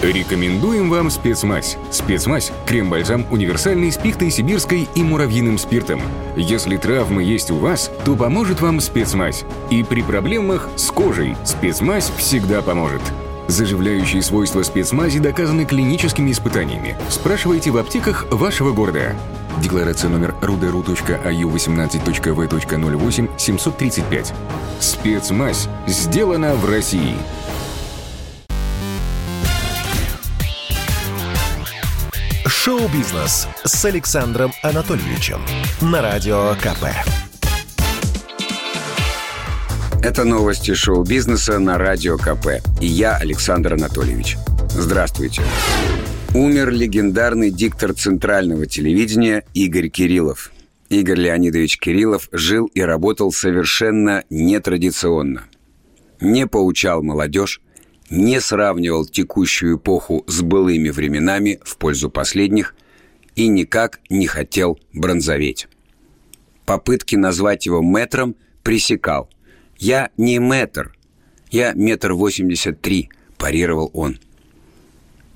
Рекомендуем вам спецмазь. Спецмазь – крем-бальзам универсальный с пихтой сибирской и муравьиным спиртом. Если травмы есть у вас, то поможет вам спецмазь. И при проблемах с кожей спецмазь всегда поможет. Заживляющие свойства спецмази доказаны клиническими испытаниями. Спрашивайте в аптеках вашего города. Декларация номер ruderu.аю 18.v.08 735. Спецмазь сделана в России. Шоу-бизнес с Александром Анатольевичем на Радио КП. Это новости шоу-бизнеса на Радио КП. И я, Александр Анатольевич. Здравствуйте. Умер легендарный диктор центрального телевидения Игорь Кириллов. Игорь Леонидович Кириллов жил и работал совершенно нетрадиционно. Не поучал молодежь, не сравнивал текущую эпоху с былыми временами в пользу последних и никак не хотел бронзоветь. Попытки назвать его метром пресекал. «Я не метр, я метр восемьдесят три», – парировал он.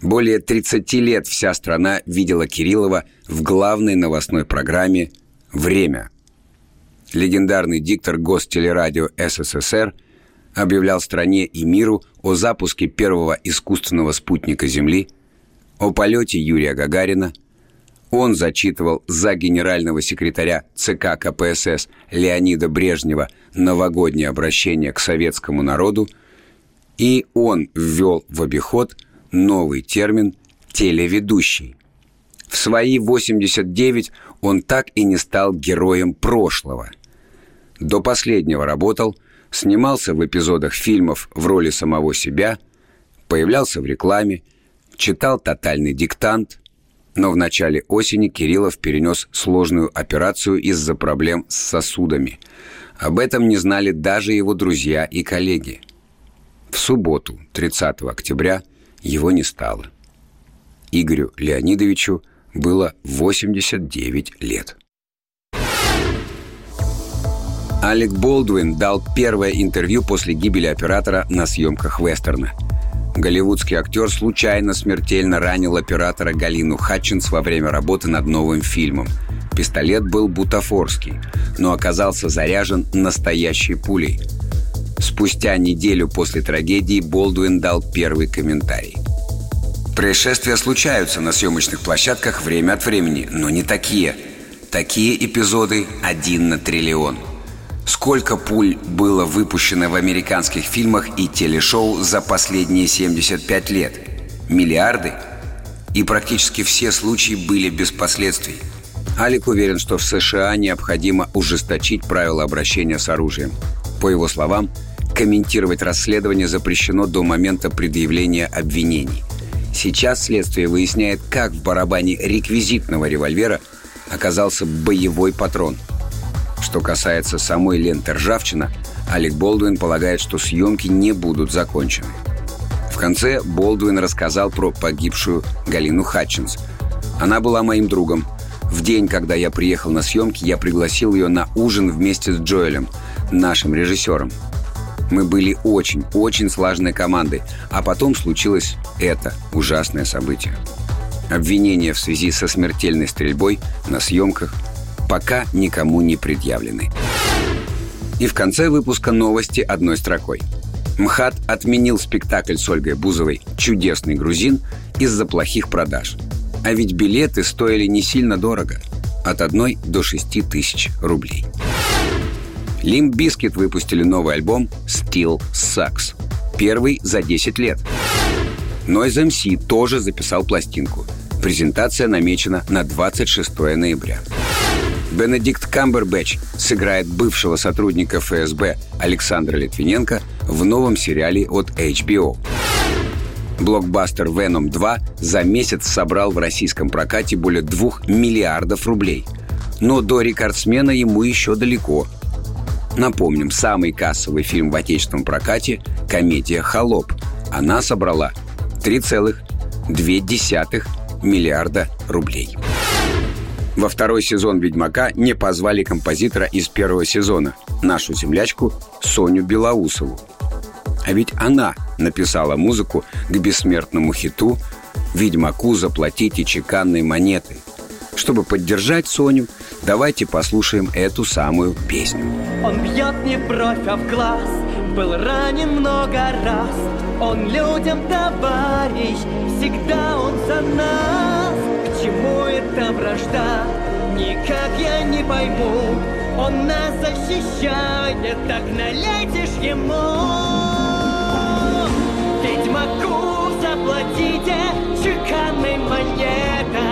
Более 30 лет вся страна видела Кириллова в главной новостной программе «Время». Легендарный диктор Гостелерадио СССР – объявлял стране и миру о запуске первого искусственного спутника Земли, о полете Юрия Гагарина. Он зачитывал за генерального секретаря ЦК КПСС Леонида Брежнева новогоднее обращение к советскому народу, и он ввел в обиход новый термин «телеведущий». В свои 89 он так и не стал героем прошлого. До последнего работал – снимался в эпизодах фильмов в роли самого себя, появлялся в рекламе, читал «Тотальный диктант», но в начале осени Кириллов перенес сложную операцию из-за проблем с сосудами. Об этом не знали даже его друзья и коллеги. В субботу, 30 октября, его не стало. Игорю Леонидовичу было 89 лет. Алек Болдуин дал первое интервью после гибели оператора на съемках вестерна. Голливудский актер случайно смертельно ранил оператора Галину Хатчинс во время работы над новым фильмом. Пистолет был бутафорский, но оказался заряжен настоящей пулей. Спустя неделю после трагедии Болдуин дал первый комментарий. Происшествия случаются на съемочных площадках время от времени, но не такие. Такие эпизоды один на триллион – Сколько пуль было выпущено в американских фильмах и телешоу за последние 75 лет? Миллиарды? И практически все случаи были без последствий. Алик уверен, что в США необходимо ужесточить правила обращения с оружием. По его словам, комментировать расследование запрещено до момента предъявления обвинений. Сейчас следствие выясняет, как в барабане реквизитного револьвера оказался боевой патрон – что касается самой ленты «Ржавчина», Алек Болдуин полагает, что съемки не будут закончены. В конце Болдуин рассказал про погибшую Галину Хатчинс. Она была моим другом. В день, когда я приехал на съемки, я пригласил ее на ужин вместе с Джоэлем, нашим режиссером. Мы были очень-очень слаженной командой, а потом случилось это ужасное событие. Обвинения в связи со смертельной стрельбой на съемках – пока никому не предъявлены. И в конце выпуска новости одной строкой. МХАТ отменил спектакль с Ольгой Бузовой «Чудесный грузин» из-за плохих продаж. А ведь билеты стоили не сильно дорого – от 1 до 6 тысяч рублей. Limp Bizkit выпустили новый альбом «Still Sucks». Первый за 10 лет. Noise MC тоже записал пластинку. Презентация намечена на 26 ноября. Бенедикт Камбербэтч сыграет бывшего сотрудника ФСБ Александра Литвиненко в новом сериале от HBO. Блокбастер «Веном 2» за месяц собрал в российском прокате более 2 миллиардов рублей. Но до рекордсмена ему еще далеко. Напомним, самый кассовый фильм в отечественном прокате – комедия «Холоп». Она собрала 3,2 миллиарда рублей. Во второй сезон «Ведьмака» не позвали композитора из первого сезона, нашу землячку Соню Белоусову. А ведь она написала музыку к бессмертному хиту «Ведьмаку заплатите чеканной монетой». Чтобы поддержать Соню, давайте послушаем эту самую песню. Он бьет не бровь, а в глаз, был ранен много раз. Он людям товарищ, всегда он за нас. Чему эта вражда, никак я не пойму. Он нас защищает, так налейте ж ему. Ведьмаку заплатите чеканной монетой,